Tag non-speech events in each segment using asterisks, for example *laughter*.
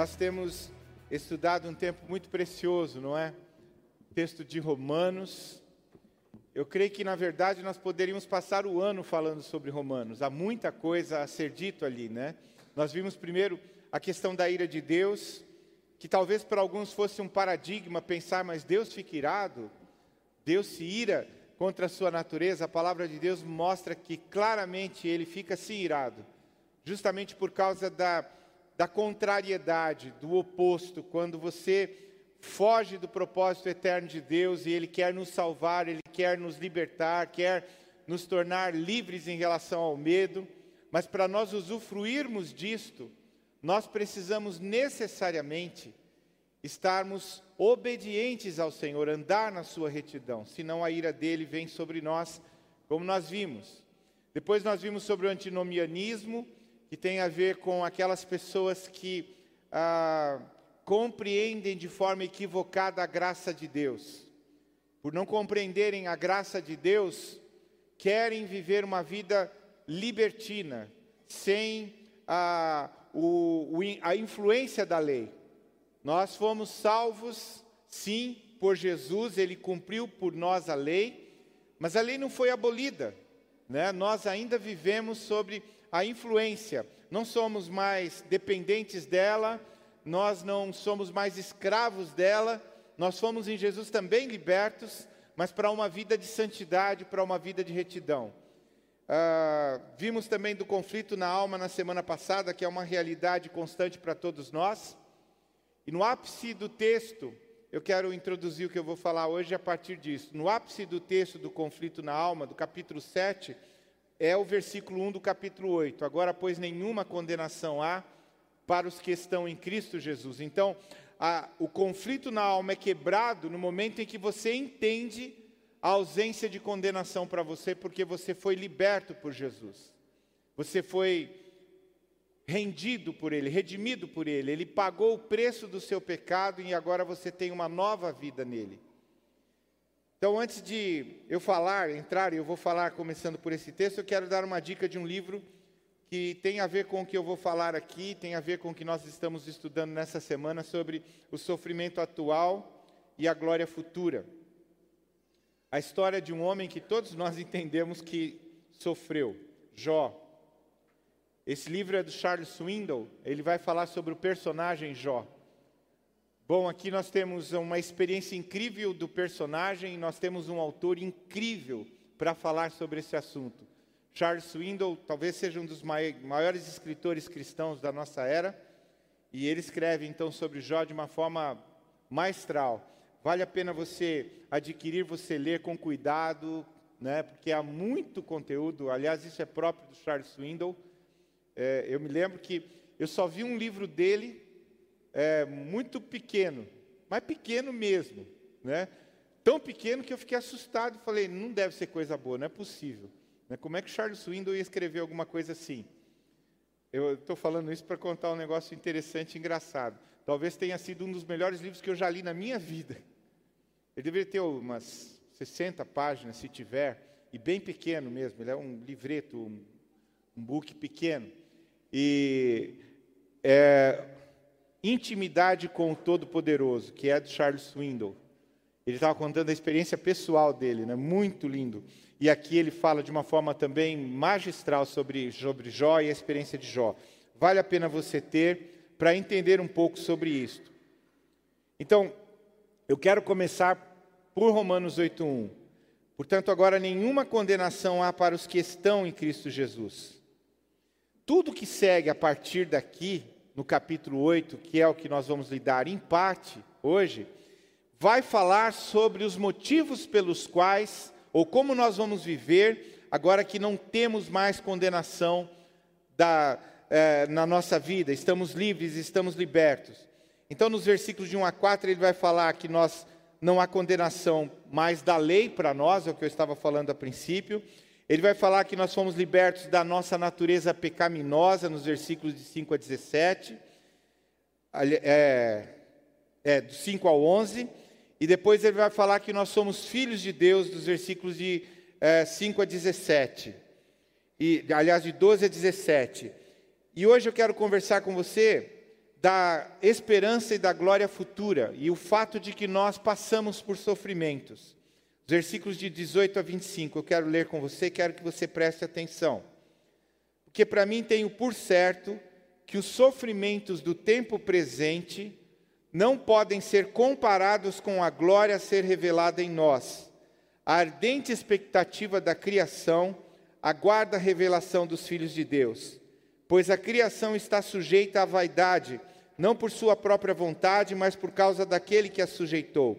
Nós temos estudado um tempo muito precioso, não é? Texto de Romanos. Eu creio que, na verdade, nós poderíamos passar o ano falando sobre Romanos. Há muita coisa a ser dito ali, né? Nós vimos primeiro a questão da ira de Deus, que talvez para alguns fosse um paradigma pensar, mas Deus fica irado, Deus se ira contra a sua natureza. A palavra de Deus mostra que claramente ele fica se irado, justamente por causa da da contrariedade, do oposto, quando você foge do propósito eterno de Deus e Ele quer nos salvar, Ele quer nos libertar, quer nos tornar livres em relação ao medo, mas para nós usufruirmos disto, nós precisamos necessariamente estarmos obedientes ao Senhor, andar na sua retidão, senão a ira dele vem sobre nós, como nós vimos. Depois nós vimos sobre o antinomianismo, que tem a ver com aquelas pessoas que ah, compreendem de forma equivocada a graça de Deus. Por não compreenderem a graça de Deus, querem viver uma vida libertina, sem a, o, a influência da lei. Nós fomos salvos, sim, por Jesus, ele cumpriu por nós a lei, mas a lei não foi abolida. Né? Nós ainda vivemos sobre a influência. Não somos mais dependentes dela, nós não somos mais escravos dela, nós fomos em Jesus também libertos, mas para uma vida de santidade, para uma vida de retidão. Ah, vimos também do conflito na alma na semana passada, que é uma realidade constante para todos nós. E no ápice do texto, eu quero introduzir o que eu vou falar hoje a partir disso. No ápice do texto do conflito na alma, do capítulo 7, é o versículo 1 do capítulo 8. Agora, pois, nenhuma condenação há para os que estão em Cristo Jesus. Então, a, o conflito na alma é quebrado no momento em que você entende a ausência de condenação para você, porque você foi liberto por Jesus. Você foi rendido por Ele, redimido por Ele. Ele pagou o preço do seu pecado e agora você tem uma nova vida nele. Então, antes de eu falar, entrar, e eu vou falar começando por esse texto, eu quero dar uma dica de um livro que tem a ver com o que eu vou falar aqui, tem a ver com o que nós estamos estudando nessa semana sobre o sofrimento atual e a glória futura. A história de um homem que todos nós *laughs* entendemos que sofreu, Jó. Esse livro é do Charles Swindoll, ele vai falar sobre o personagem Jó. Bom, aqui nós temos uma experiência incrível do personagem, nós temos um autor incrível para falar sobre esse assunto. Charles Swindoll talvez seja um dos maiores escritores cristãos da nossa era, e ele escreve então sobre Jó de uma forma maestral. Vale a pena você adquirir, você ler com cuidado, né, porque há muito conteúdo. Aliás, isso é próprio do Charles Swindoll. É, eu me lembro que eu só vi um livro dele é, muito pequeno, mas pequeno mesmo, né? Tão pequeno que eu fiquei assustado e falei, não deve ser coisa boa, não é possível. Né? Como é que Charles Swindoll ia escrever alguma coisa assim? Eu estou falando isso para contar um negócio interessante e engraçado. Talvez tenha sido um dos melhores livros que eu já li na minha vida. Ele deveria ter umas 60 páginas, se tiver, e bem pequeno mesmo. Ele é um livreto, um, um book pequeno. E é, Intimidade com o Todo-Poderoso, que é de Charles Swindoll. Ele estava contando a experiência pessoal dele, né? muito lindo. E aqui ele fala de uma forma também magistral sobre, sobre Jó e a experiência de Jó. Vale a pena você ter para entender um pouco sobre isto. Então, eu quero começar por Romanos 8.1. Portanto, agora nenhuma condenação há para os que estão em Cristo Jesus. Tudo que segue a partir daqui no capítulo 8, que é o que nós vamos lidar em parte hoje, vai falar sobre os motivos pelos quais, ou como nós vamos viver, agora que não temos mais condenação da, é, na nossa vida, estamos livres, estamos libertos. Então, nos versículos de 1 a 4, ele vai falar que nós não há condenação mais da lei para nós, é o que eu estava falando a princípio. Ele vai falar que nós fomos libertos da nossa natureza pecaminosa, nos versículos de 5 a 17, é, é, do 5 ao 11, e depois ele vai falar que nós somos filhos de Deus, dos versículos de é, 5 a 17, e, aliás, de 12 a 17. E hoje eu quero conversar com você da esperança e da glória futura e o fato de que nós passamos por sofrimentos. Os versículos de 18 a 25, eu quero ler com você, quero que você preste atenção. Porque para mim tenho por certo que os sofrimentos do tempo presente não podem ser comparados com a glória a ser revelada em nós. A ardente expectativa da criação aguarda a revelação dos filhos de Deus, pois a criação está sujeita à vaidade não por sua própria vontade, mas por causa daquele que a sujeitou,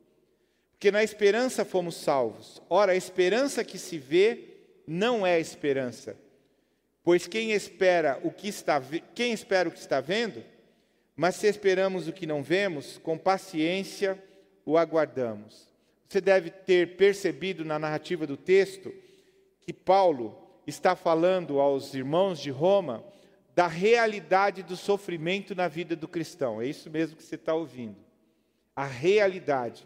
Porque na esperança fomos salvos. Ora, a esperança que se vê não é esperança. Pois quem espera o que está, quem espera o que está vendo? Mas se esperamos o que não vemos, com paciência o aguardamos. Você deve ter percebido na narrativa do texto que Paulo está falando aos irmãos de Roma da realidade do sofrimento na vida do cristão. É isso mesmo que você está ouvindo. A realidade.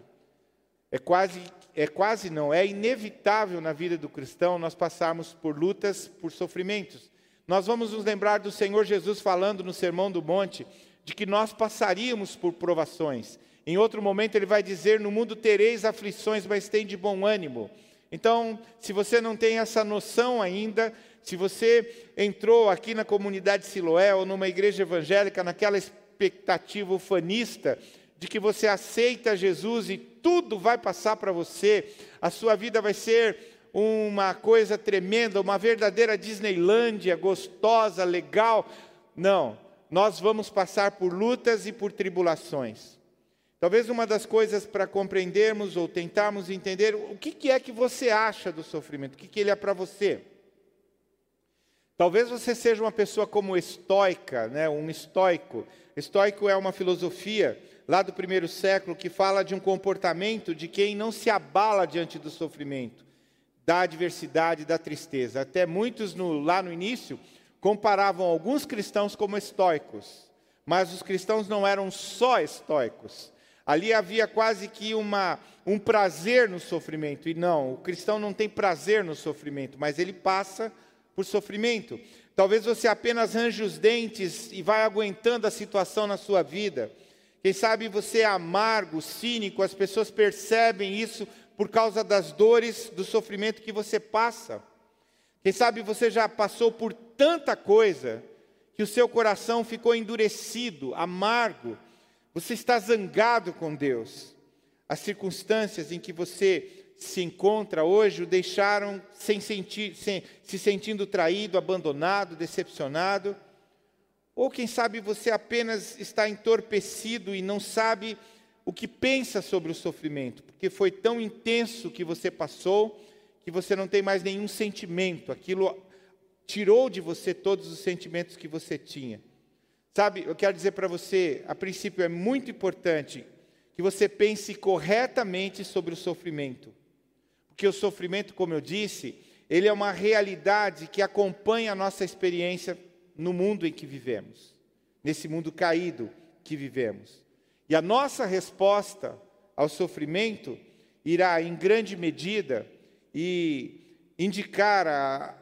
É quase, é quase não, é inevitável na vida do cristão nós passarmos por lutas, por sofrimentos. Nós vamos nos lembrar do Senhor Jesus falando no Sermão do Monte de que nós passaríamos por provações. Em outro momento ele vai dizer: No mundo tereis aflições, mas tem de bom ânimo. Então, se você não tem essa noção ainda, se você entrou aqui na comunidade Siloé ou numa igreja evangélica naquela expectativa ufanista de que você aceita Jesus e tudo vai passar para você, a sua vida vai ser uma coisa tremenda, uma verdadeira Disneylândia, gostosa, legal. Não, nós vamos passar por lutas e por tribulações. Talvez uma das coisas para compreendermos ou tentarmos entender o que, que é que você acha do sofrimento, o que, que ele é para você. Talvez você seja uma pessoa como estoica, né? um estoico. Estoico é uma filosofia lá do primeiro século que fala de um comportamento de quem não se abala diante do sofrimento, da adversidade, da tristeza. Até muitos no, lá no início comparavam alguns cristãos como estoicos, mas os cristãos não eram só estoicos. Ali havia quase que uma, um prazer no sofrimento. E não, o cristão não tem prazer no sofrimento, mas ele passa por sofrimento. Talvez você apenas range os dentes e vai aguentando a situação na sua vida. Quem sabe você é amargo, cínico, as pessoas percebem isso por causa das dores, do sofrimento que você passa. Quem sabe você já passou por tanta coisa que o seu coração ficou endurecido, amargo, você está zangado com Deus. As circunstâncias em que você se encontra hoje o deixaram sem sentir, sem, se sentindo traído, abandonado, decepcionado. Ou quem sabe você apenas está entorpecido e não sabe o que pensa sobre o sofrimento, porque foi tão intenso que você passou que você não tem mais nenhum sentimento, aquilo tirou de você todos os sentimentos que você tinha. Sabe, eu quero dizer para você, a princípio é muito importante que você pense corretamente sobre o sofrimento. Porque o sofrimento, como eu disse, ele é uma realidade que acompanha a nossa experiência no mundo em que vivemos, nesse mundo caído que vivemos. E a nossa resposta ao sofrimento irá, em grande medida, e indicar a,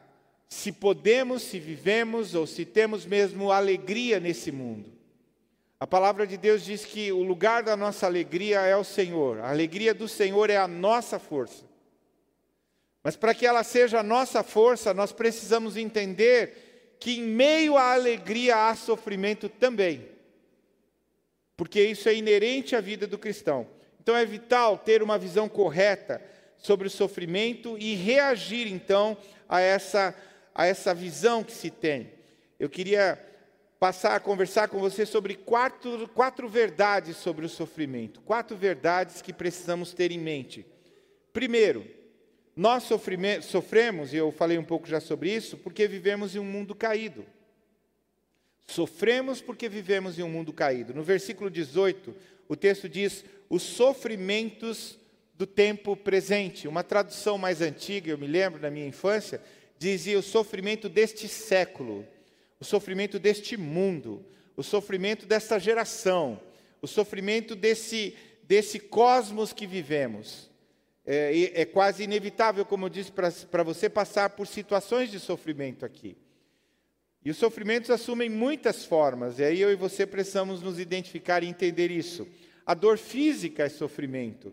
se podemos, se vivemos ou se temos mesmo alegria nesse mundo. A palavra de Deus diz que o lugar da nossa alegria é o Senhor, a alegria do Senhor é a nossa força. Mas para que ela seja a nossa força, nós precisamos entender que em meio à alegria há sofrimento também, porque isso é inerente à vida do cristão. Então é vital ter uma visão correta sobre o sofrimento e reagir então a essa a essa visão que se tem. Eu queria passar a conversar com você sobre quatro, quatro verdades sobre o sofrimento. Quatro verdades que precisamos ter em mente. Primeiro, nós sofremos, e eu falei um pouco já sobre isso, porque vivemos em um mundo caído. Sofremos porque vivemos em um mundo caído. No versículo 18, o texto diz: os sofrimentos do tempo presente. Uma tradução mais antiga, eu me lembro da minha infância, dizia o sofrimento deste século, o sofrimento deste mundo, o sofrimento desta geração, o sofrimento desse, desse cosmos que vivemos. É, é quase inevitável, como eu disse, para você passar por situações de sofrimento aqui. E os sofrimentos assumem muitas formas, e aí eu e você precisamos nos identificar e entender isso. A dor física é sofrimento.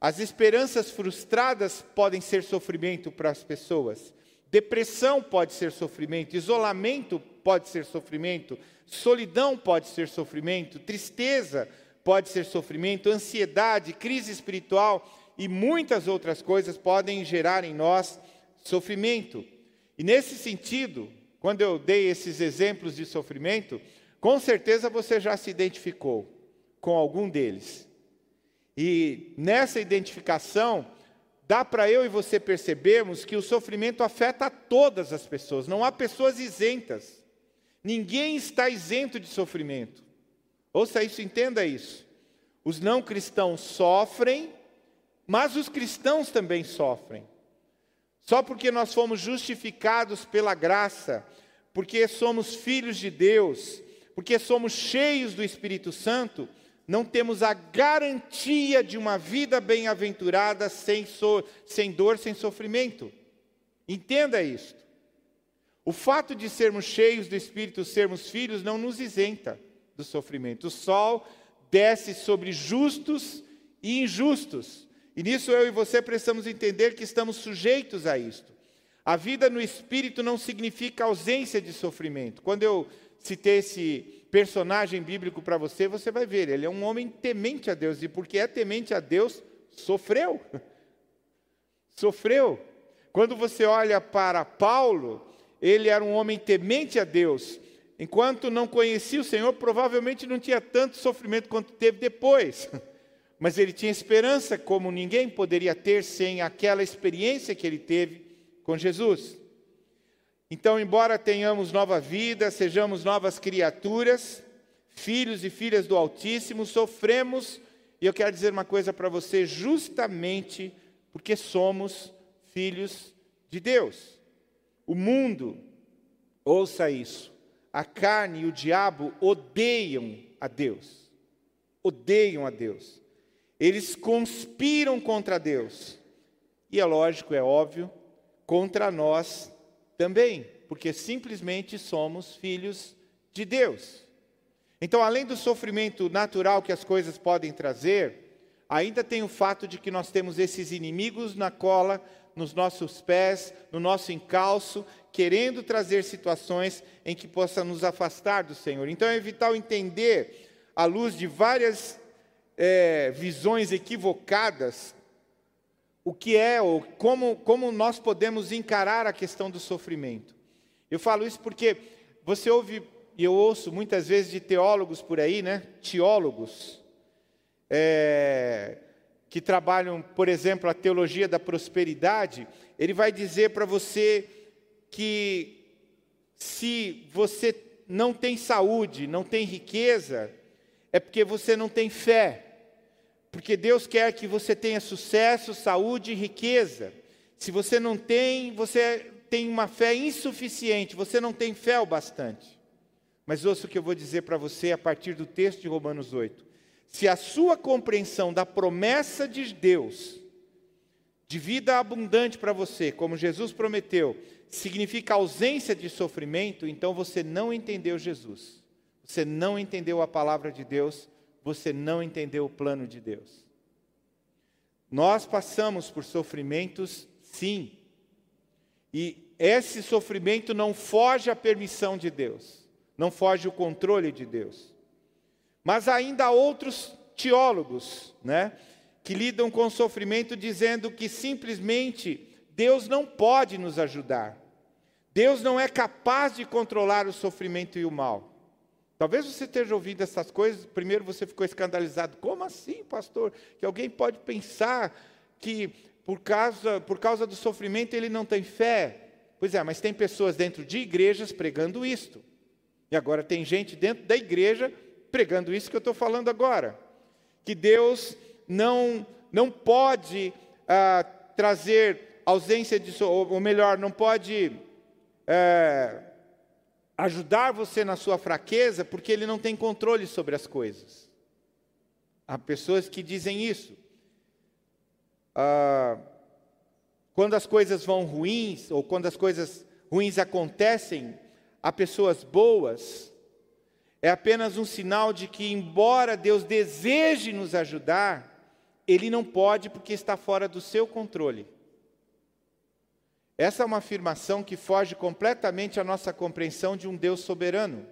As esperanças frustradas podem ser sofrimento para as pessoas. Depressão pode ser sofrimento, isolamento pode ser sofrimento, solidão pode ser sofrimento, tristeza pode ser sofrimento, ansiedade, crise espiritual e muitas outras coisas podem gerar em nós sofrimento. E nesse sentido, quando eu dei esses exemplos de sofrimento, com certeza você já se identificou com algum deles. E nessa identificação, dá para eu e você percebermos que o sofrimento afeta todas as pessoas, não há pessoas isentas. Ninguém está isento de sofrimento. Ouça isso, entenda isso. Os não cristãos sofrem, mas os cristãos também sofrem. Só porque nós fomos justificados pela graça, porque somos filhos de Deus, porque somos cheios do Espírito Santo, não temos a garantia de uma vida bem-aventurada sem, so, sem dor, sem sofrimento. Entenda isto. O fato de sermos cheios do Espírito, sermos filhos, não nos isenta do sofrimento. O sol desce sobre justos e injustos. E nisso eu e você precisamos entender que estamos sujeitos a isto. A vida no Espírito não significa ausência de sofrimento. Quando eu citei esse personagem bíblico para você, você vai ver, ele é um homem temente a Deus, e porque é temente a Deus, sofreu. *laughs* sofreu. Quando você olha para Paulo, ele era um homem temente a Deus. Enquanto não conhecia o Senhor, provavelmente não tinha tanto sofrimento quanto teve depois. *laughs* Mas ele tinha esperança como ninguém poderia ter sem aquela experiência que ele teve com Jesus. Então, embora tenhamos nova vida, sejamos novas criaturas, filhos e filhas do Altíssimo, sofremos, e eu quero dizer uma coisa para você, justamente porque somos filhos de Deus. O mundo, ouça isso, a carne e o diabo odeiam a Deus. Odeiam a Deus. Eles conspiram contra Deus. E é lógico, é óbvio, contra nós também, porque simplesmente somos filhos de Deus. Então, além do sofrimento natural que as coisas podem trazer, ainda tem o fato de que nós temos esses inimigos na cola, nos nossos pés, no nosso encalço, querendo trazer situações em que possa nos afastar do Senhor. Então, é vital entender, à luz de várias é, visões equivocadas, o que é ou como, como nós podemos encarar a questão do sofrimento. Eu falo isso porque você ouve, e eu ouço muitas vezes de teólogos por aí, né? Teólogos, é, que trabalham, por exemplo, a teologia da prosperidade, ele vai dizer para você que se você não tem saúde, não tem riqueza, é porque você não tem fé. Porque Deus quer que você tenha sucesso, saúde e riqueza. Se você não tem, você tem uma fé insuficiente, você não tem fé o bastante. Mas ouça o que eu vou dizer para você a partir do texto de Romanos 8. Se a sua compreensão da promessa de Deus, de vida abundante para você, como Jesus prometeu, significa ausência de sofrimento, então você não entendeu Jesus. Você não entendeu a palavra de Deus você não entendeu o plano de Deus. Nós passamos por sofrimentos, sim. E esse sofrimento não foge à permissão de Deus, não foge o controle de Deus. Mas ainda há outros teólogos, né, que lidam com o sofrimento dizendo que simplesmente Deus não pode nos ajudar. Deus não é capaz de controlar o sofrimento e o mal. Talvez você esteja ouvindo essas coisas, primeiro você ficou escandalizado. Como assim, pastor? Que alguém pode pensar que por causa, por causa do sofrimento ele não tem fé? Pois é, mas tem pessoas dentro de igrejas pregando isto. E agora tem gente dentro da igreja pregando isso que eu estou falando agora. Que Deus não, não pode ah, trazer ausência de, ou melhor, não pode é, ajudar você na sua fraqueza, porque Ele não tem controle sobre as coisas. Há pessoas que dizem isso. Ah, quando as coisas vão ruins, ou quando as coisas ruins acontecem a pessoas boas, é apenas um sinal de que, embora Deus deseje nos ajudar, Ele não pode porque está fora do seu controle. Essa é uma afirmação que foge completamente à nossa compreensão de um Deus soberano.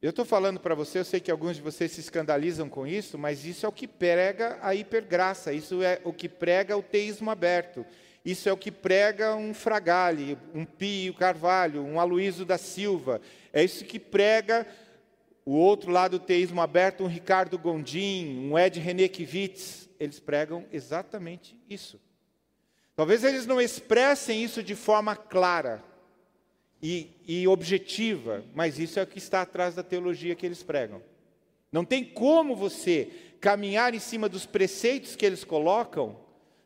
Eu estou falando para você, eu sei que alguns de vocês se escandalizam com isso, mas isso é o que prega a hipergraça, isso é o que prega o teísmo aberto, isso é o que prega um Fragale, um Pio Carvalho, um Aloísio da Silva. É isso que prega o outro lado do teísmo aberto, um Ricardo Gondim, um Ed René Kivitz. Eles pregam exatamente isso. Talvez eles não expressem isso de forma clara e, e objetiva, mas isso é o que está atrás da teologia que eles pregam. Não tem como você caminhar em cima dos preceitos que eles colocam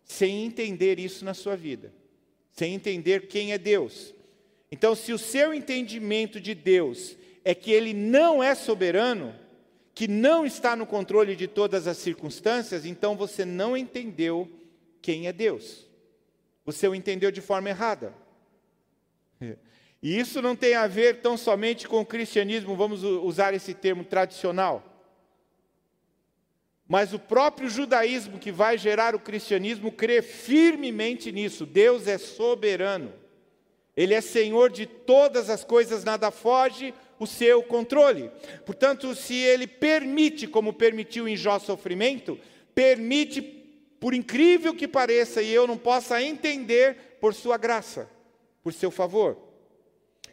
sem entender isso na sua vida, sem entender quem é Deus. Então, se o seu entendimento de Deus é que Ele não é soberano, que não está no controle de todas as circunstâncias, então você não entendeu quem é Deus. Você o entendeu de forma errada. E isso não tem a ver tão somente com o cristianismo, vamos usar esse termo tradicional. Mas o próprio judaísmo que vai gerar o cristianismo crê firmemente nisso. Deus é soberano. Ele é senhor de todas as coisas, nada foge o seu controle. Portanto, se ele permite, como permitiu em Jó sofrimento, permite, por incrível que pareça, e eu não possa entender, por sua graça, por seu favor.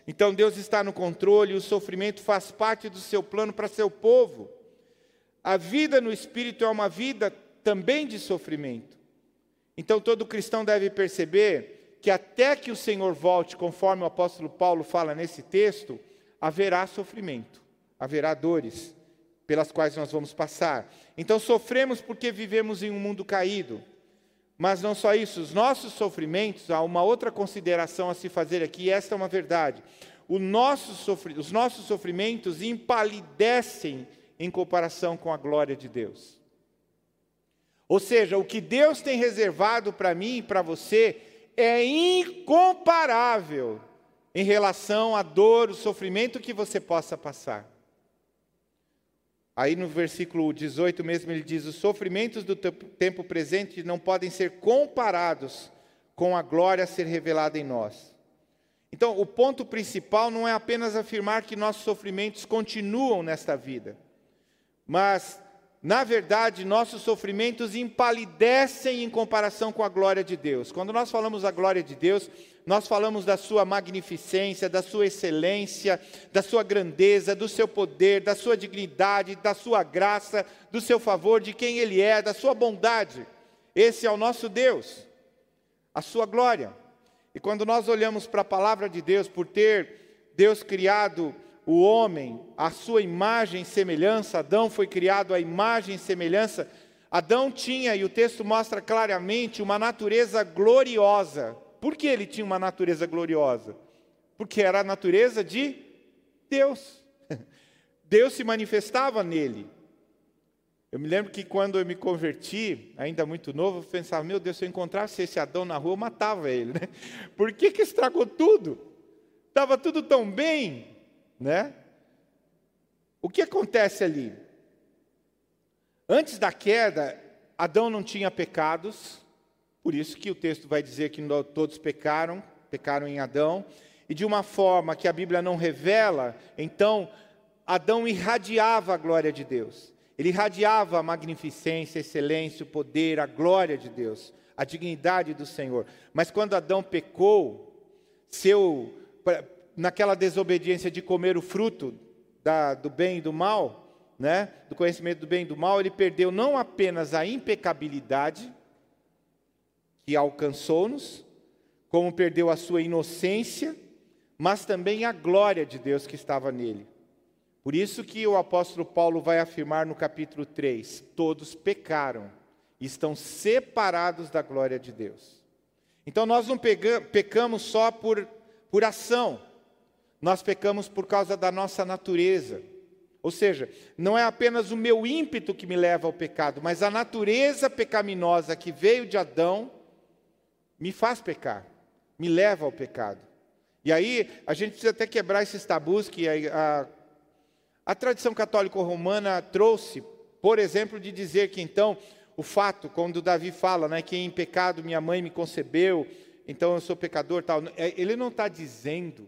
Então Deus está no controle, o sofrimento faz parte do seu plano para seu povo. A vida no espírito é uma vida também de sofrimento. Então todo cristão deve perceber que até que o Senhor volte, conforme o apóstolo Paulo fala nesse texto, haverá sofrimento, haverá dores pelas quais nós vamos passar. Então sofremos porque vivemos em um mundo caído. Mas não só isso, os nossos sofrimentos, há uma outra consideração a se fazer aqui, e esta é uma verdade. Nosso os nossos sofrimentos empalidecem em comparação com a glória de Deus. Ou seja, o que Deus tem reservado para mim e para você é incomparável em relação à dor, o sofrimento que você possa passar. Aí no versículo 18 mesmo ele diz: os sofrimentos do tempo presente não podem ser comparados com a glória a ser revelada em nós. Então, o ponto principal não é apenas afirmar que nossos sofrimentos continuam nesta vida, mas, na verdade, nossos sofrimentos empalidecem em comparação com a glória de Deus. Quando nós falamos da glória de Deus, nós falamos da sua magnificência, da sua excelência, da sua grandeza, do seu poder, da sua dignidade, da sua graça, do seu favor, de quem Ele é, da sua bondade. Esse é o nosso Deus, a sua glória. E quando nós olhamos para a palavra de Deus, por ter Deus criado o homem, a sua imagem e semelhança, Adão foi criado à imagem e semelhança, Adão tinha, e o texto mostra claramente, uma natureza gloriosa. Por que ele tinha uma natureza gloriosa? Porque era a natureza de Deus. *laughs* Deus se manifestava nele. Eu me lembro que quando eu me converti, ainda muito novo, eu pensava, meu Deus, se eu encontrasse esse Adão na rua, eu matava ele. Né? *laughs* Por que, que estragou tudo? Estava tudo tão bem, né? O que acontece ali? Antes da queda, Adão não tinha pecados, por isso que o texto vai dizer que todos pecaram, pecaram em Adão, e de uma forma que a Bíblia não revela, então Adão irradiava a glória de Deus. Ele irradiava a magnificência, a excelência, o poder, a glória de Deus, a dignidade do Senhor. Mas quando Adão pecou, seu, naquela desobediência de comer o fruto da, do bem e do mal, né, do conhecimento do bem e do mal, ele perdeu não apenas a impecabilidade, que alcançou-nos, como perdeu a sua inocência, mas também a glória de Deus que estava nele. Por isso que o apóstolo Paulo vai afirmar no capítulo 3: todos pecaram e estão separados da glória de Deus. Então nós não pecamos só por, por ação, nós pecamos por causa da nossa natureza. Ou seja, não é apenas o meu ímpeto que me leva ao pecado, mas a natureza pecaminosa que veio de Adão me faz pecar, me leva ao pecado. E aí a gente precisa até quebrar esses tabus que a, a, a tradição católico-romana trouxe, por exemplo, de dizer que então o fato, quando Davi fala, né, que em pecado minha mãe me concebeu, então eu sou pecador, tal. É, ele não está dizendo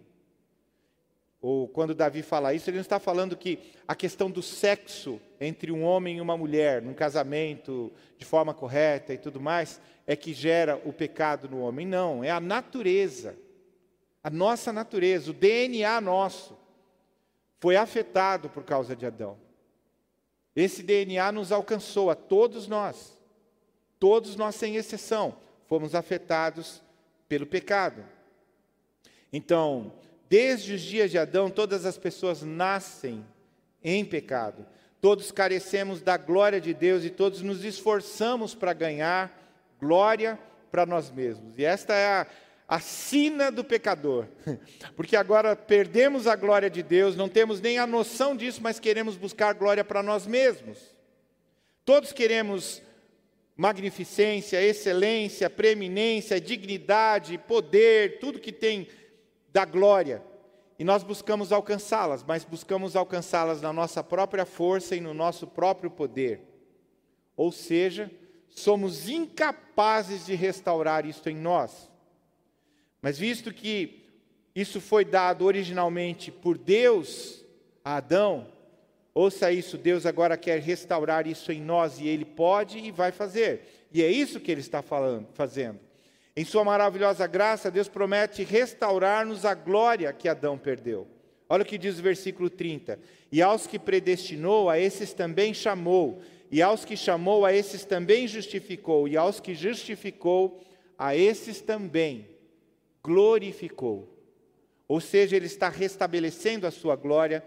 ou quando Davi fala isso, ele não está falando que a questão do sexo entre um homem e uma mulher, num casamento, de forma correta e tudo mais, é que gera o pecado no homem. Não, é a natureza. A nossa natureza, o DNA nosso, foi afetado por causa de Adão. Esse DNA nos alcançou, a todos nós. Todos nós, sem exceção, fomos afetados pelo pecado. Então, Desde os dias de Adão, todas as pessoas nascem em pecado. Todos carecemos da glória de Deus e todos nos esforçamos para ganhar glória para nós mesmos. E esta é a, a sina do pecador. *laughs* Porque agora perdemos a glória de Deus, não temos nem a noção disso, mas queremos buscar glória para nós mesmos. Todos queremos magnificência, excelência, preeminência, dignidade, poder, tudo que tem da glória. E nós buscamos alcançá-las, mas buscamos alcançá-las na nossa própria força e no nosso próprio poder. Ou seja, somos incapazes de restaurar isto em nós. Mas visto que isso foi dado originalmente por Deus a Adão, ouça isso, Deus agora quer restaurar isso em nós e Ele pode e vai fazer. E é isso que Ele está falando, fazendo. Em Sua maravilhosa graça, Deus promete restaurar-nos a glória que Adão perdeu. Olha o que diz o versículo 30. E aos que predestinou, a esses também chamou. E aos que chamou, a esses também justificou. E aos que justificou, a esses também glorificou. Ou seja, Ele está restabelecendo a Sua glória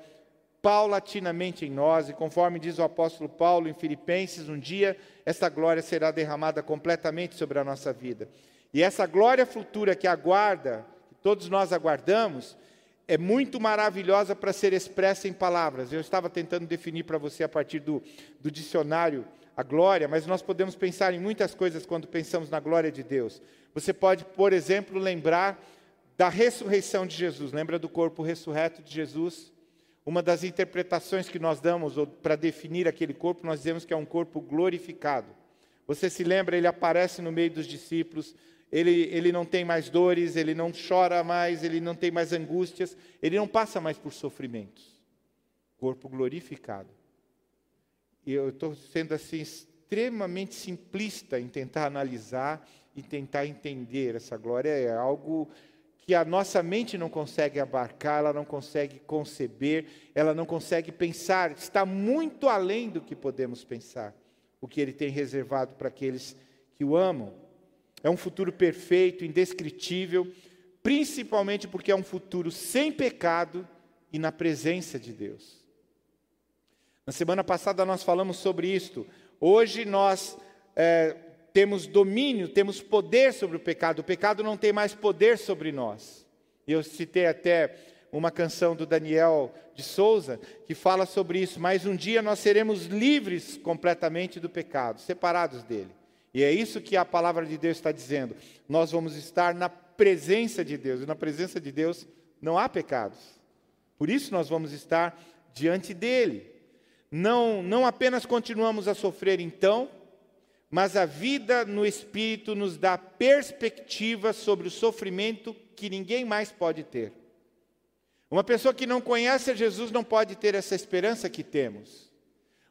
paulatinamente em nós, e conforme diz o apóstolo Paulo em Filipenses, um dia essa glória será derramada completamente sobre a nossa vida. E essa glória futura que aguarda, que todos nós aguardamos, é muito maravilhosa para ser expressa em palavras. Eu estava tentando definir para você a partir do, do dicionário a glória, mas nós podemos pensar em muitas coisas quando pensamos na glória de Deus. Você pode, por exemplo, lembrar da ressurreição de Jesus. Lembra do corpo ressurreto de Jesus? Uma das interpretações que nós damos para definir aquele corpo, nós dizemos que é um corpo glorificado. Você se lembra, ele aparece no meio dos discípulos, ele, ele não tem mais dores, ele não chora mais, ele não tem mais angústias, ele não passa mais por sofrimentos. Corpo glorificado. E eu estou sendo assim extremamente simplista em tentar analisar e tentar entender essa glória. É algo que a nossa mente não consegue abarcar, ela não consegue conceber, ela não consegue pensar, está muito além do que podemos pensar, o que ele tem reservado para aqueles que o amam. É um futuro perfeito, indescritível, principalmente porque é um futuro sem pecado e na presença de Deus. Na semana passada nós falamos sobre isto. Hoje nós é, temos domínio, temos poder sobre o pecado. O pecado não tem mais poder sobre nós. Eu citei até uma canção do Daniel de Souza que fala sobre isso. Mas um dia nós seremos livres completamente do pecado, separados dele. E é isso que a palavra de Deus está dizendo. Nós vamos estar na presença de Deus, e na presença de Deus não há pecados. Por isso nós vamos estar diante dele. Não, não apenas continuamos a sofrer então, mas a vida no Espírito nos dá perspectiva sobre o sofrimento que ninguém mais pode ter. Uma pessoa que não conhece a Jesus não pode ter essa esperança que temos.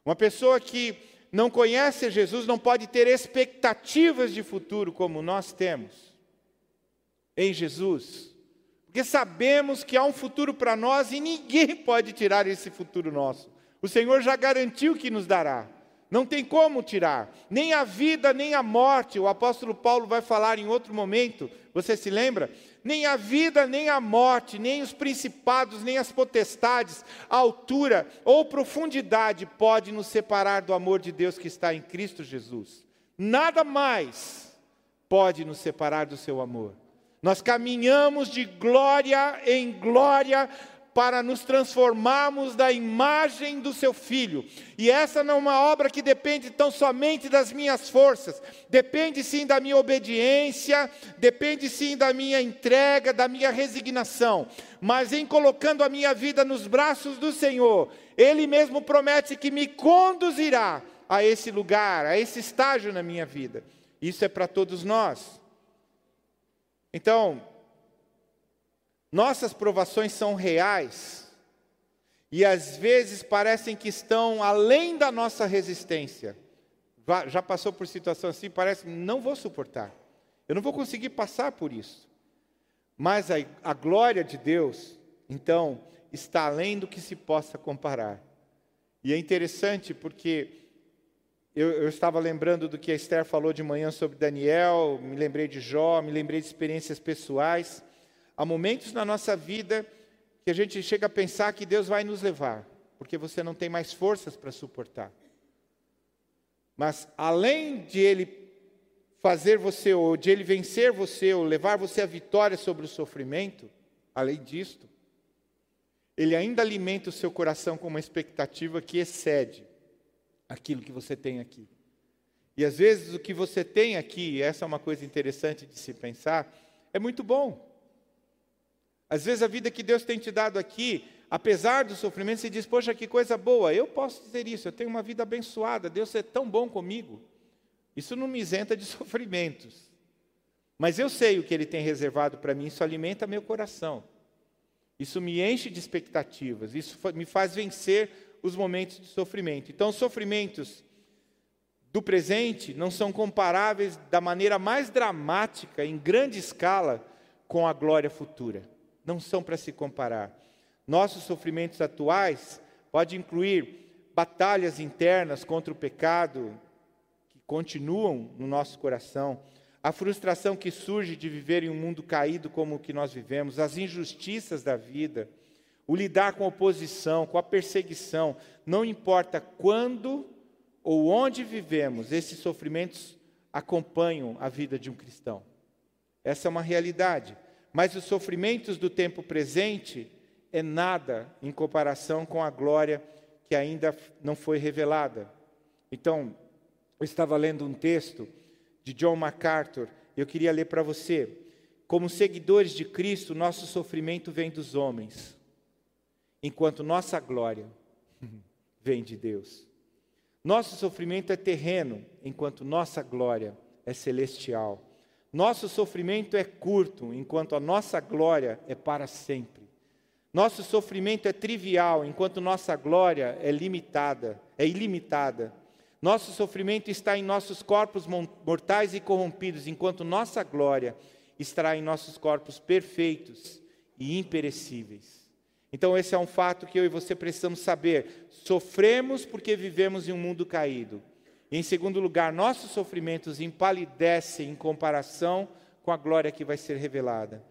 Uma pessoa que não conhece Jesus não pode ter expectativas de futuro como nós temos em Jesus. Porque sabemos que há um futuro para nós e ninguém *laughs* pode tirar esse futuro nosso. O Senhor já garantiu que nos dará. Não tem como tirar, nem a vida, nem a morte. O apóstolo Paulo vai falar em outro momento, você se lembra? Nem a vida, nem a morte, nem os principados, nem as potestades, altura ou profundidade pode nos separar do amor de Deus que está em Cristo Jesus. Nada mais pode nos separar do seu amor. Nós caminhamos de glória em glória para nos transformarmos da imagem do seu filho. E essa não é uma obra que depende tão somente das minhas forças, depende sim da minha obediência, depende sim da minha entrega, da minha resignação. Mas em colocando a minha vida nos braços do Senhor, Ele mesmo promete que me conduzirá a esse lugar, a esse estágio na minha vida. Isso é para todos nós. Então, nossas provações são reais e às vezes parecem que estão além da nossa resistência. Já passou por situação assim, parece, não vou suportar. Eu não vou conseguir passar por isso. Mas a, a glória de Deus, então, está além do que se possa comparar. E é interessante porque eu, eu, estava lembrando do que a Esther falou de manhã sobre Daniel, me lembrei de Jó, me lembrei de experiências pessoais. Há momentos na nossa vida que a gente chega a pensar que Deus vai nos levar, porque você não tem mais forças para suportar. Mas além de Ele fazer você, ou de Ele vencer você, ou levar você à vitória sobre o sofrimento, além disto, Ele ainda alimenta o seu coração com uma expectativa que excede aquilo que você tem aqui. E às vezes o que você tem aqui, essa é uma coisa interessante de se pensar, é muito bom. Às vezes a vida que Deus tem te dado aqui, apesar do sofrimento, você diz: Poxa, que coisa boa, eu posso dizer isso, eu tenho uma vida abençoada, Deus é tão bom comigo. Isso não me isenta de *laughs* sofrimentos. Mas eu sei o que Ele tem reservado para mim, isso alimenta meu coração. Isso me enche de expectativas, isso me faz vencer os momentos de sofrimento. Então, os sofrimentos do presente não são comparáveis da maneira mais dramática, em grande escala, com a glória futura não são para se comparar. Nossos sofrimentos atuais podem incluir batalhas internas contra o pecado que continuam no nosso coração, a frustração que surge de viver em um mundo caído como o que nós vivemos, as injustiças da vida, o lidar com a oposição, com a perseguição, não importa quando ou onde vivemos, esses sofrimentos acompanham a vida de um cristão. Essa é uma realidade mas os sofrimentos do tempo presente é nada em comparação com a glória que ainda não foi revelada. Então, eu estava lendo um texto de John MacArthur, eu queria ler para você. Como seguidores de Cristo, nosso sofrimento vem dos homens, enquanto nossa glória *laughs* vem de Deus. Nosso sofrimento é terreno, enquanto nossa glória é celestial. Nosso sofrimento é curto, enquanto a nossa glória é para sempre. Nosso sofrimento é trivial, enquanto nossa glória é limitada, é ilimitada. Nosso sofrimento está em nossos corpos mortais e corrompidos, enquanto nossa glória estará em nossos corpos perfeitos e imperecíveis. Então, esse é um fato que eu e você precisamos saber. Sofremos porque vivemos em um mundo caído. Em segundo lugar, nossos sofrimentos empalidecem em comparação com a glória que vai ser revelada.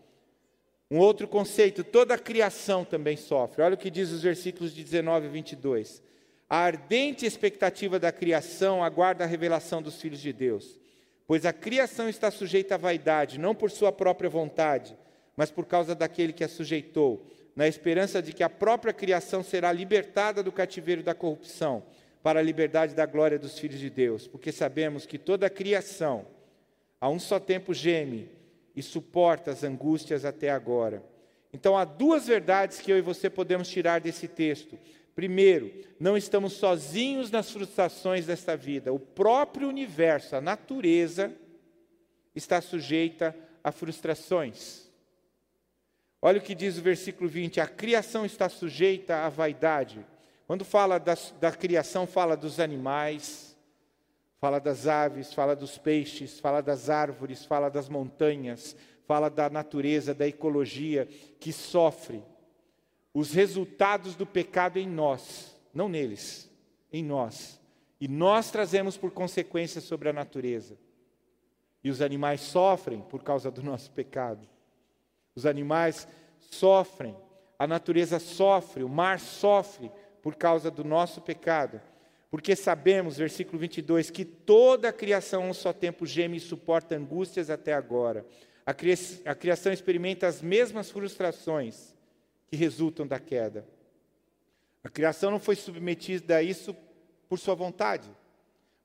Um outro conceito, toda a criação também sofre. Olha o que diz os versículos de 19 e 22. A ardente expectativa da criação aguarda a revelação dos filhos de Deus, pois a criação está sujeita à vaidade, não por sua própria vontade, mas por causa daquele que a sujeitou, na esperança de que a própria criação será libertada do cativeiro da corrupção para a liberdade da glória dos filhos de Deus, porque sabemos que toda a criação, a um só tempo, geme e suporta as angústias até agora. Então, há duas verdades que eu e você podemos tirar desse texto. Primeiro, não estamos sozinhos nas frustrações desta vida. O próprio universo, a natureza, está sujeita a frustrações. Olha o que diz o versículo 20: a criação está sujeita à vaidade. Quando fala da, da criação, fala dos animais, fala das aves, fala dos peixes, fala das árvores, fala das montanhas, fala da natureza, da ecologia que sofre os resultados do pecado em nós, não neles, em nós. E nós trazemos por consequência sobre a natureza. E os animais sofrem por causa do nosso pecado. Os animais sofrem, a natureza sofre, o mar sofre por causa do nosso pecado. Porque sabemos, versículo 22, que toda a criação a um só tempo geme e suporta angústias até agora. A, a criação experimenta as mesmas frustrações que resultam da queda. A criação não foi submetida a isso por sua vontade,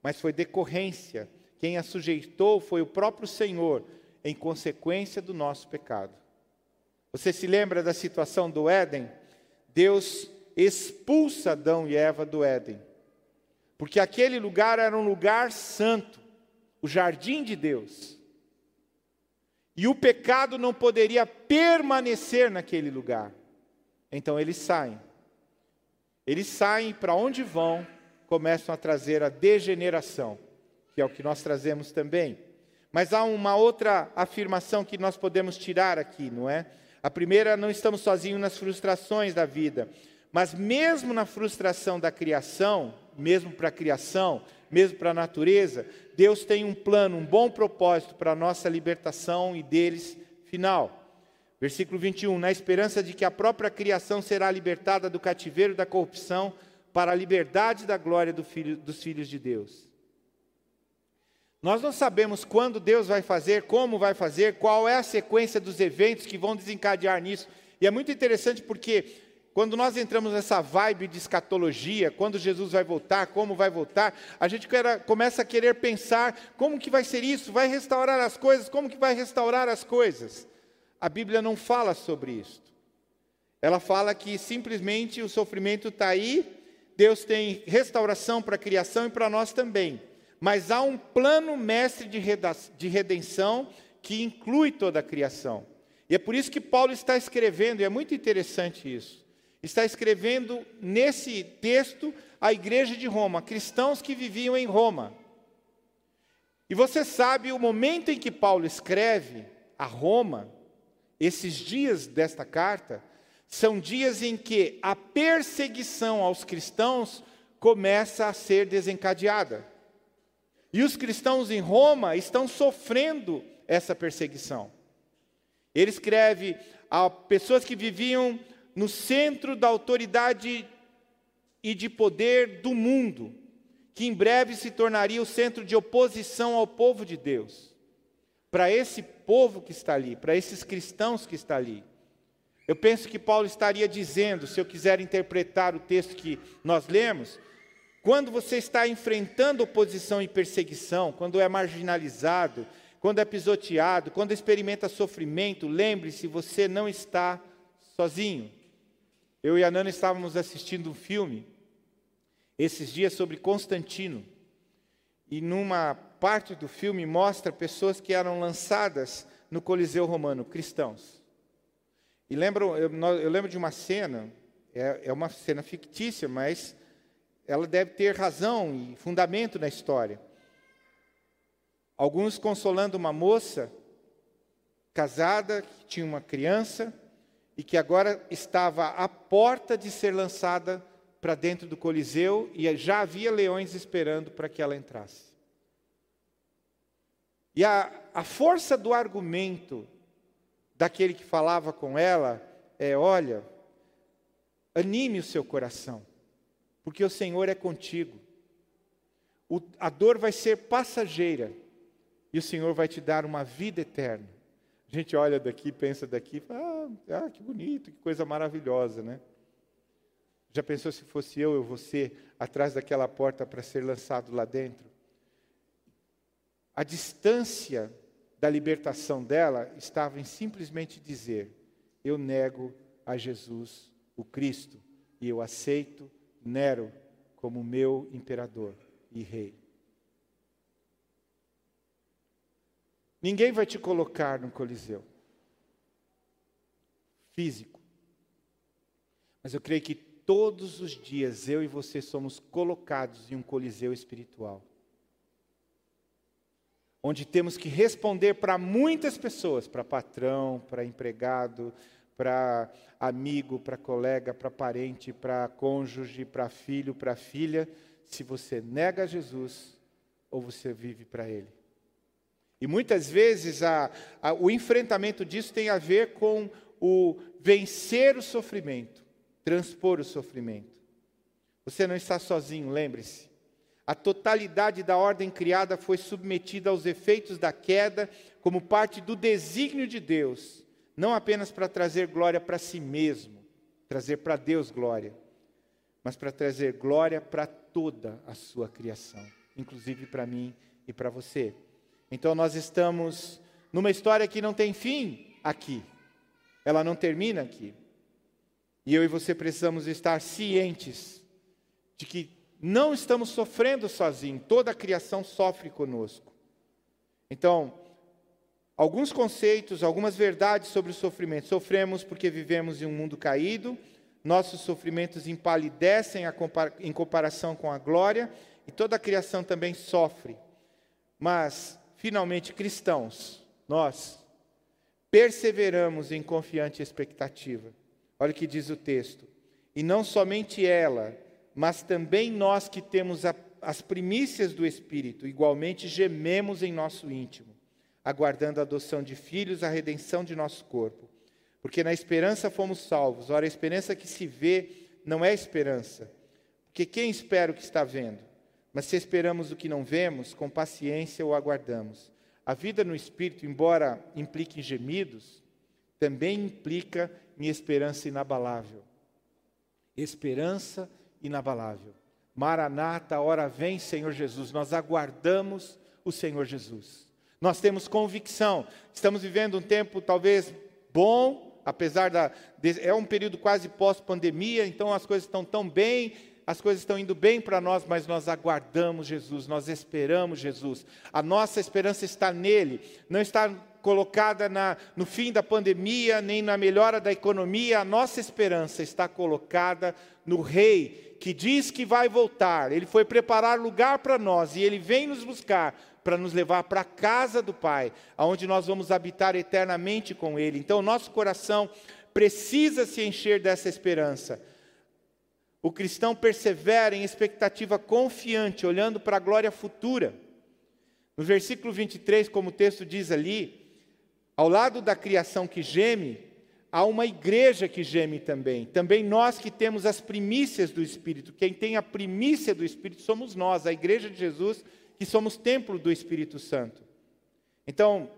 mas foi decorrência. Quem a sujeitou foi o próprio Senhor, em consequência do nosso pecado. Você se lembra da situação do Éden? Deus expulsa Adão e Eva do Éden, porque aquele lugar era um lugar santo, o jardim de Deus. E o pecado não poderia permanecer naquele lugar. Então eles saem. Eles saem para onde vão, começam a trazer a degeneração, que é o que nós trazemos também. Mas há uma outra afirmação que nós podemos tirar aqui, não é? A primeira, não estamos sozinhos nas frustrações da vida, mas mesmo na frustração da criação, mesmo para a criação, mesmo para a natureza, Deus tem um plano, um bom propósito para a nossa libertação e deles final. Versículo 21, na esperança de que a própria criação será libertada do cativeiro da corrupção para a liberdade da glória do filho, dos filhos de Deus. Nós não sabemos quando Deus vai fazer, como vai fazer, qual é a sequência dos eventos que vão desencadear nisso. E é muito interessante porque quando nós entramos nessa vibe de escatologia, quando Jesus vai voltar, como vai voltar, a gente começa a querer pensar como que vai ser isso, vai restaurar as coisas, como que vai restaurar as coisas. A Bíblia não fala sobre isso. Ela fala que simplesmente o sofrimento está aí, Deus tem restauração para a criação e para nós também mas há um plano mestre de redenção que inclui toda a criação. E é por isso que Paulo está escrevendo, e é muito interessante isso. Está escrevendo nesse texto a igreja de Roma, cristãos que viviam em Roma. E você sabe o momento em que Paulo escreve a Roma, esses dias desta carta, são dias em que a perseguição aos cristãos começa a ser desencadeada. E os cristãos em Roma estão sofrendo essa perseguição. Ele escreve a pessoas que viviam no centro da autoridade e de poder do mundo, que em breve se tornaria o centro de oposição ao povo de Deus. Para esse povo que está ali, para esses cristãos que está ali. Eu penso que Paulo estaria dizendo, se eu quiser interpretar o texto que nós lemos, quando você está enfrentando oposição e perseguição, quando é marginalizado, quando é pisoteado, quando experimenta sofrimento, lembre-se, você não está sozinho. Eu e a Nana estávamos assistindo um filme esses dias sobre Constantino. E numa parte do filme mostra pessoas que eram lançadas no Coliseu Romano, cristãos. E lembro, eu, eu lembro de uma cena, é, é uma cena fictícia, mas ela deve ter razão e fundamento na história. Alguns consolando uma moça casada, que tinha uma criança e que agora estava à porta de ser lançada para dentro do Coliseu e já havia leões esperando para que ela entrasse. E a, a força do argumento daquele que falava com ela é: olha, anime o seu coração porque o Senhor é contigo. O, a dor vai ser passageira e o Senhor vai te dar uma vida eterna. A gente olha daqui, pensa daqui, fala, ah, ah, que bonito, que coisa maravilhosa, né? Já pensou se fosse eu ou você atrás daquela porta para ser lançado lá dentro? A distância da libertação dela estava em simplesmente dizer: Eu nego a Jesus, o Cristo, e eu aceito Nero como meu imperador e rei. Ninguém vai te colocar no Coliseu físico. Mas eu creio que todos os dias eu e você somos colocados em um Coliseu espiritual. Onde temos que responder para muitas pessoas, para patrão, para empregado, para amigo, para colega, para parente, para cônjuge, para filho, para filha, se você nega Jesus ou você vive para Ele. E muitas vezes a, a, o enfrentamento disso tem a ver com o vencer o sofrimento, transpor o sofrimento. Você não está sozinho, lembre-se. A totalidade da ordem criada foi submetida aos efeitos da queda como parte do desígnio de Deus, não apenas para trazer glória para si mesmo, trazer para Deus glória, mas para trazer glória para toda a sua criação, inclusive para mim e para você. Então nós estamos numa história que não tem fim aqui. Ela não termina aqui. E eu e você precisamos estar cientes de que não estamos sofrendo sozinhos, toda a criação sofre conosco. Então, alguns conceitos, algumas verdades sobre o sofrimento. Sofremos porque vivemos em um mundo caído, nossos sofrimentos empalidecem em comparação com a glória, e toda a criação também sofre. Mas finalmente cristãos, nós perseveramos em confiante expectativa. Olha o que diz o texto. E não somente ela, mas também nós que temos a, as primícias do Espírito, igualmente gememos em nosso íntimo, aguardando a adoção de filhos, a redenção de nosso corpo. Porque na esperança fomos salvos. Ora, a esperança que se vê não é esperança. Porque quem espera o que está vendo? Mas se esperamos o que não vemos, com paciência o aguardamos. A vida no Espírito, embora implique em gemidos, também implica em esperança inabalável. Esperança inabalável. Maranata, hora vem, Senhor Jesus. Nós aguardamos o Senhor Jesus. Nós temos convicção. Estamos vivendo um tempo talvez bom, apesar da. É um período quase pós-pandemia, então as coisas estão tão bem, as coisas estão indo bem para nós, mas nós aguardamos Jesus, nós esperamos Jesus. A nossa esperança está nele, não está colocada na, no fim da pandemia, nem na melhora da economia, a nossa esperança está colocada no Rei, que diz que vai voltar. Ele foi preparar lugar para nós e ele vem nos buscar para nos levar para a casa do Pai, aonde nós vamos habitar eternamente com Ele. Então, nosso coração precisa se encher dessa esperança. O cristão persevera em expectativa confiante, olhando para a glória futura. No versículo 23, como o texto diz ali, ao lado da criação que geme, há uma igreja que geme também. Também nós que temos as primícias do Espírito. Quem tem a primícia do Espírito somos nós, a igreja de Jesus, que somos templo do Espírito Santo. Então,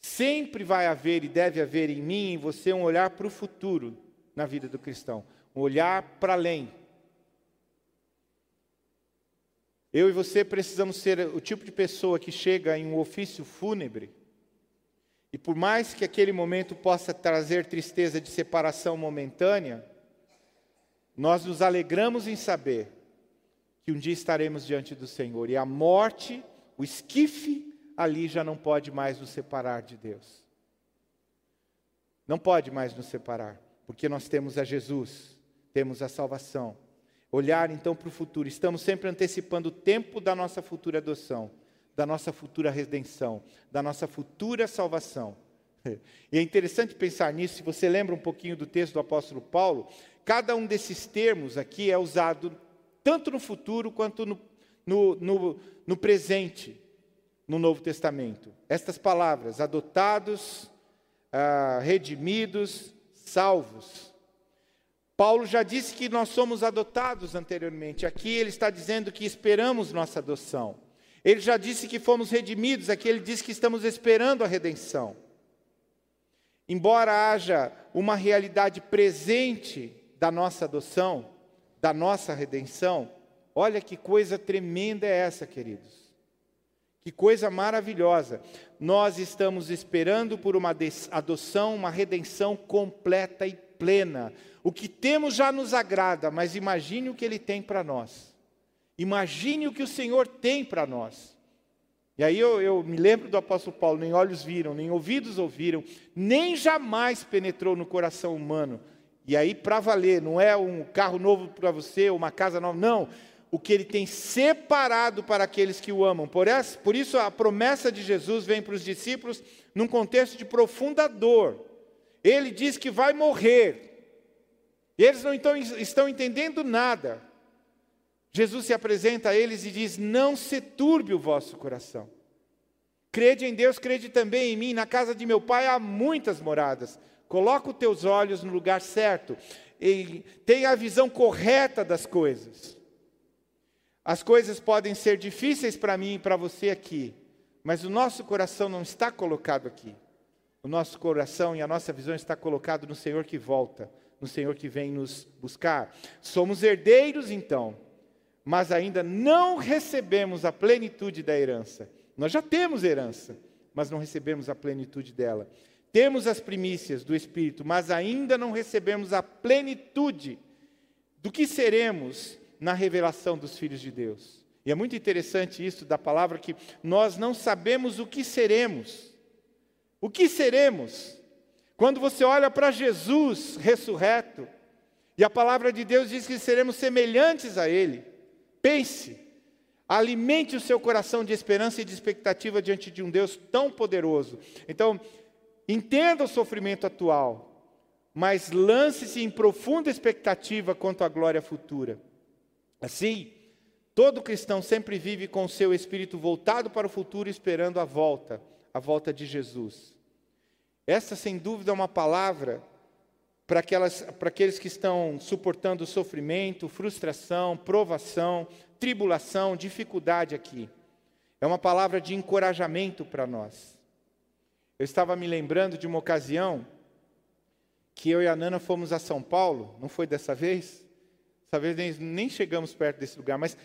sempre vai haver e deve haver em mim e em você um olhar para o futuro na vida do cristão olhar para além. Eu e você precisamos ser o tipo de pessoa que chega em um ofício fúnebre e por mais que aquele momento possa trazer tristeza de separação momentânea, nós nos alegramos em saber que um dia estaremos diante do Senhor e a morte, o esquife ali já não pode mais nos separar de Deus. Não pode mais nos separar, porque nós temos a Jesus temos a salvação. Olhar então para o futuro, estamos sempre antecipando o tempo da nossa futura adoção, da nossa futura redenção, da nossa futura salvação. *laughs* E é interessante pensar nisso, se você lembra um pouquinho do texto do apóstolo Paulo, cada um desses termos aqui é usado tanto no futuro quanto no, no, no, no presente, no Novo Testamento. Estas palavras, adotados, ah, redimidos, salvos. Paulo já disse que nós somos adotados anteriormente. Aqui ele está dizendo que esperamos nossa adoção. Ele já disse que fomos redimidos. Aqui ele diz que estamos esperando a redenção. Embora haja uma realidade presente da nossa adoção, da nossa redenção, olha que coisa tremenda é essa, queridos. Que coisa maravilhosa. Nós estamos esperando por uma adoção, uma redenção completa e plena. O que temos já nos agrada, mas imagine o que Ele tem para nós. Imagine o que o Senhor tem para nós. E aí eu, eu, me lembro do apóstolo Paulo: nem olhos viram, nem ouvidos ouviram, nem jamais penetrou no coração humano. E aí, para valer, não é um carro novo para você, uma casa nova, não. O que ele tem separado para aqueles que o amam. Por, essa, por isso, a promessa de Jesus vem para os discípulos num contexto de profunda dor. Ele diz que vai morrer. Eles não então, estão entendendo nada. Jesus se apresenta a eles e diz: Não se turbe o vosso coração. Crede em Deus, crede também em mim. Na casa de meu pai há muitas moradas. Coloca os teus olhos no lugar certo. E tenha a visão correta das coisas. As coisas podem ser difíceis para mim e para você aqui, mas o nosso coração não está colocado aqui. O nosso coração e a nossa visão está colocado no Senhor que volta, no Senhor que vem nos buscar. Somos herdeiros então, mas ainda não recebemos a plenitude da herança. Nós já temos herança, mas não recebemos a plenitude dela. Temos as primícias do Espírito, mas ainda não recebemos a plenitude do que seremos na revelação dos filhos de Deus. E é muito interessante isso da palavra que nós não sabemos o que seremos. O que seremos? Quando você olha para Jesus ressurreto, e a palavra de Deus diz que seremos semelhantes a Ele. Pense, alimente o seu coração de esperança e de expectativa diante de um Deus tão poderoso. Então, entenda o sofrimento atual, mas lance-se em profunda expectativa quanto à glória futura. Assim, todo cristão sempre vive com o seu espírito voltado para o futuro, esperando a volta, a volta de Jesus. Essa, sem dúvida, é uma palavra para, aquelas, para aqueles que estão suportando sofrimento, frustração, provação, tribulação, dificuldade aqui. É uma palavra de encorajamento para nós. Eu estava me lembrando de uma ocasião que eu e a Nana fomos a São Paulo, não foi dessa vez? Dessa vez nem, nem chegamos perto desse lugar, mas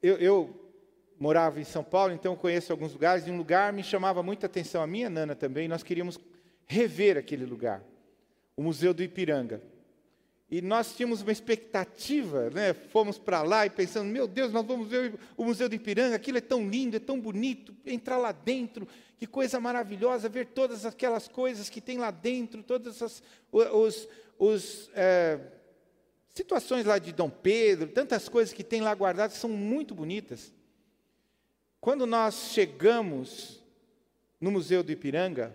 eu, eu, morava em São Paulo, então conheço alguns lugares, e um lugar me chamava muita atenção, a minha Nana também, nós queríamos rever aquele lugar, o Museu do Ipiranga. E nós tínhamos uma expectativa, né? fomos para lá e pensando, meu Deus, nós vamos ver o Museu do Ipiranga, aquilo é tão lindo, é tão bonito, entrar lá dentro, que coisa maravilhosa, ver todas aquelas coisas que tem lá dentro, todas as, os, os é, situações lá de Dom Pedro, tantas coisas que tem lá guardadas, são muito bonitas. Quando nós chegamos no Museu do Ipiranga,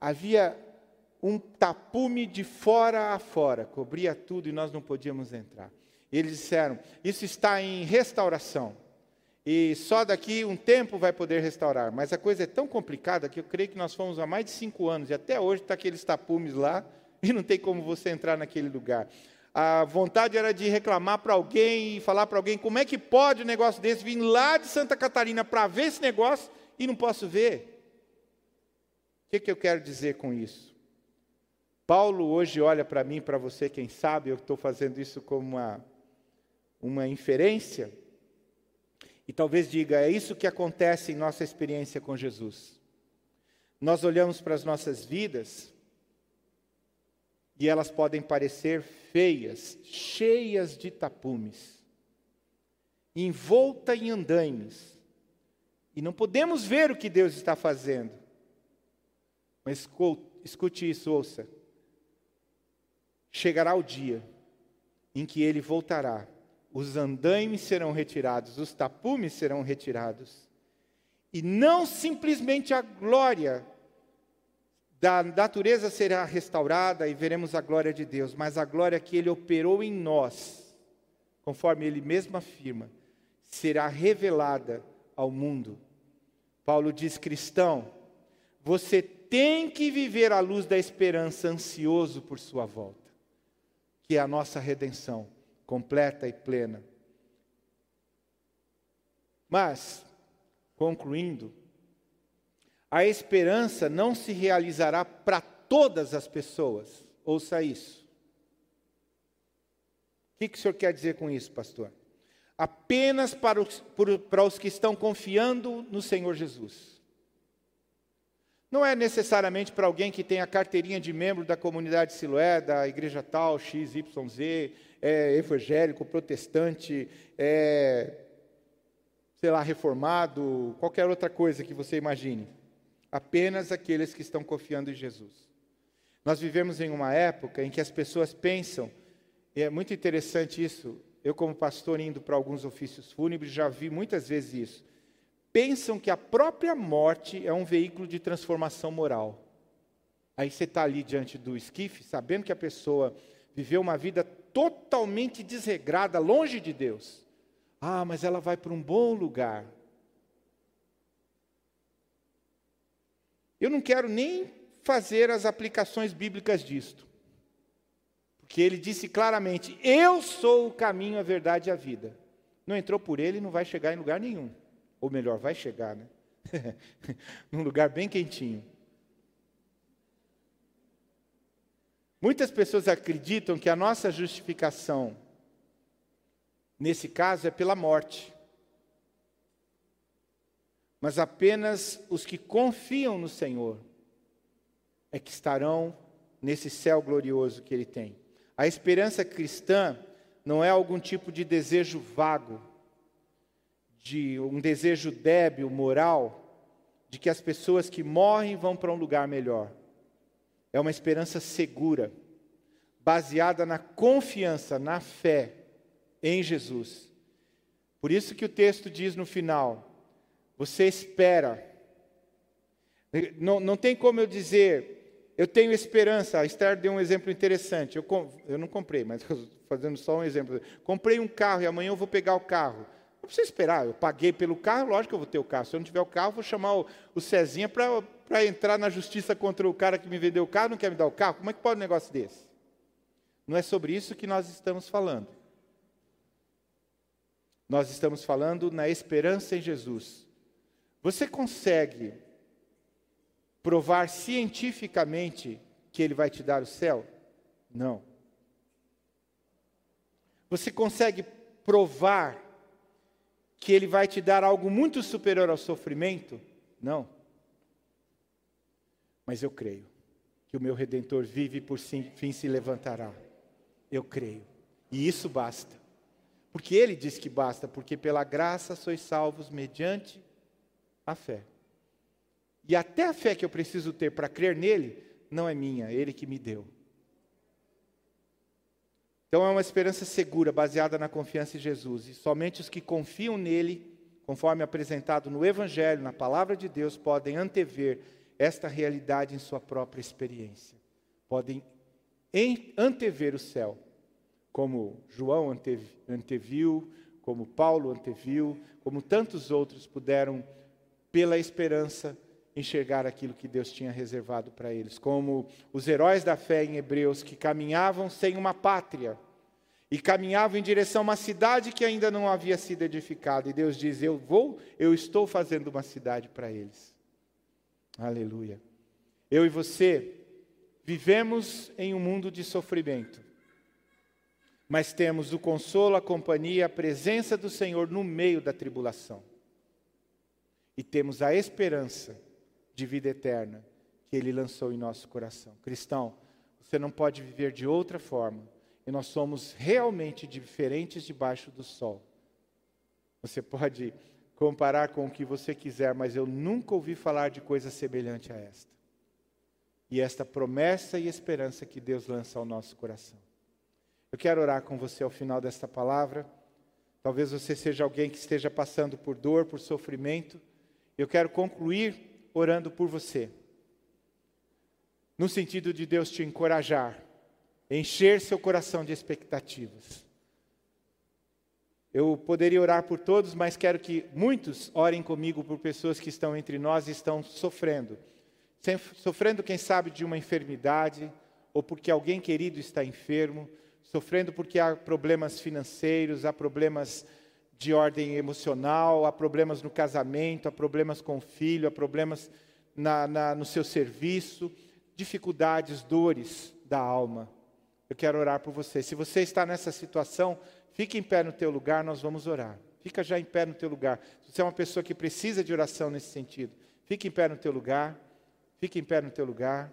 havia um tapume de fora a fora, cobria tudo e nós não podíamos entrar. Eles disseram: Isso está em restauração. E só daqui um tempo vai poder restaurar. Mas a coisa é tão complicada que eu creio que nós fomos há mais de cinco anos e até hoje está aqueles tapumes lá *laughs* e não tem como você entrar naquele lugar. A vontade era de reclamar para alguém e falar para alguém como é que pode um negócio desse vir lá de Santa Catarina para ver esse negócio e não posso ver. O que, que eu quero dizer com isso? Paulo hoje olha para mim, para você, quem sabe, eu estou fazendo isso como uma, uma inferência, e talvez diga: é isso que acontece em nossa experiência com Jesus. Nós olhamos para as nossas vidas e elas podem parecer feias, cheias de tapumes, envolta em andaimes, e não podemos ver o que Deus está fazendo. Mas escute isso, ouça chegará o dia em que ele voltará. Os andaimes serão retirados, os tapumes serão retirados. E não simplesmente a glória da natureza será restaurada e veremos a glória de Deus, mas a glória que ele operou em nós, conforme ele mesmo afirma, será revelada ao mundo. Paulo diz: cristão, você tem que viver à luz da esperança, ansioso por sua volta que é a nossa redenção completa e plena. Mas, concluindo, a esperança não se realizará para todas as pessoas. Ouça isso. O que, que o senhor quer dizer com isso, pastor? Apenas para os, para os que estão confiando no Senhor Jesus. Não é necessariamente para alguém que tem a carteirinha de membro da comunidade Siloé, da igreja tal, XYZ, é evangélico, protestante, é, sei lá, reformado, qualquer outra coisa que você imagine. Apenas aqueles que estão confiando em Jesus. Nós vivemos em uma época em que as pessoas pensam, e é muito interessante isso, eu como pastor indo para alguns ofícios fúnebres já vi muitas vezes isso pensam que a própria morte é um veículo de transformação moral. Aí você está ali diante do esquife, sabendo que a pessoa viveu uma vida totalmente desregrada, longe de Deus. Ah, mas ela vai para um bom lugar. Eu não quero nem fazer as aplicações bíblicas disto. Porque ele disse claramente: Eu sou o caminho, a verdade e a vida. Não entrou por ele, não vai chegar em lugar nenhum. Ou melhor, vai chegar, né? *laughs* Num lugar bem quentinho. Muitas pessoas acreditam que a nossa justificação, nesse caso, é pela morte. Mas apenas os que confiam no Senhor é que estarão nesse céu glorioso que Ele tem. A esperança cristã não é algum tipo de desejo vago, de um desejo débil, moral, de que as pessoas que morrem vão para um lugar melhor. É uma esperança segura, baseada na confiança, na fé em Jesus. Por isso que o texto diz no final: você espera. Não, não tem como eu dizer, eu tenho esperança. A Esther deu um exemplo interessante. Eu, eu não comprei, mas *laughs* fazendo só um exemplo. Comprei um carro e amanhã eu vou pegar o carro. Não precisa esperar, eu paguei pelo carro, lógico que eu vou ter o carro. Se eu não tiver o carro, vou chamar o, o Cezinha para entrar na justiça contra o cara que me vendeu o carro, não quer me dar o carro. Como é que pode um negócio desse? Não é sobre isso que nós estamos falando. Nós estamos falando na esperança em Jesus. Você consegue provar cientificamente que Ele vai te dar o céu? Não. Você consegue provar que Ele vai te dar algo muito superior ao sofrimento? Não. Mas eu creio que o meu redentor vive e por fim se levantará. Eu creio. E isso basta. Porque ele diz que basta, porque pela graça sois salvos mediante a fé. E até a fé que eu preciso ter para crer nele, não é minha, é ele que me deu. Então é uma esperança segura, baseada na confiança em Jesus. E somente os que confiam nele, conforme apresentado no Evangelho, na palavra de Deus, podem antever esta realidade em sua própria experiência. Podem antever o céu, como João anteviu, como Paulo anteviu, como tantos outros puderam, pela esperança, enxergar aquilo que Deus tinha reservado para eles, como os heróis da fé em Hebreus que caminhavam sem uma pátria e caminhavam em direção a uma cidade que ainda não havia sido edificada, e Deus diz: Eu vou, eu estou fazendo uma cidade para eles. Aleluia. Eu e você vivemos em um mundo de sofrimento, mas temos o consolo, a companhia, a presença do Senhor no meio da tribulação. E temos a esperança de vida eterna que Ele lançou em nosso coração. Cristão, você não pode viver de outra forma. E nós somos realmente diferentes debaixo do sol. Você pode comparar com o que você quiser, mas eu nunca ouvi falar de coisa semelhante a esta. E esta promessa e esperança que Deus lança ao nosso coração. Eu quero orar com você ao final desta palavra. Talvez você seja alguém que esteja passando por dor, por sofrimento. Eu quero concluir orando por você. No sentido de Deus te encorajar, encher seu coração de expectativas. Eu poderia orar por todos, mas quero que muitos orem comigo por pessoas que estão entre nós e estão sofrendo. Sofrendo, quem sabe, de uma enfermidade, ou porque alguém querido está enfermo, sofrendo porque há problemas financeiros, há problemas de ordem emocional, há problemas no casamento, há problemas com o filho, há problemas na, na, no seu serviço, dificuldades, dores da alma. Eu quero orar por você. Se você está nessa situação, fique em pé no teu lugar, nós vamos orar. Fica já em pé no teu lugar. Se você é uma pessoa que precisa de oração nesse sentido, fique em pé no teu lugar. Fique em pé no teu lugar.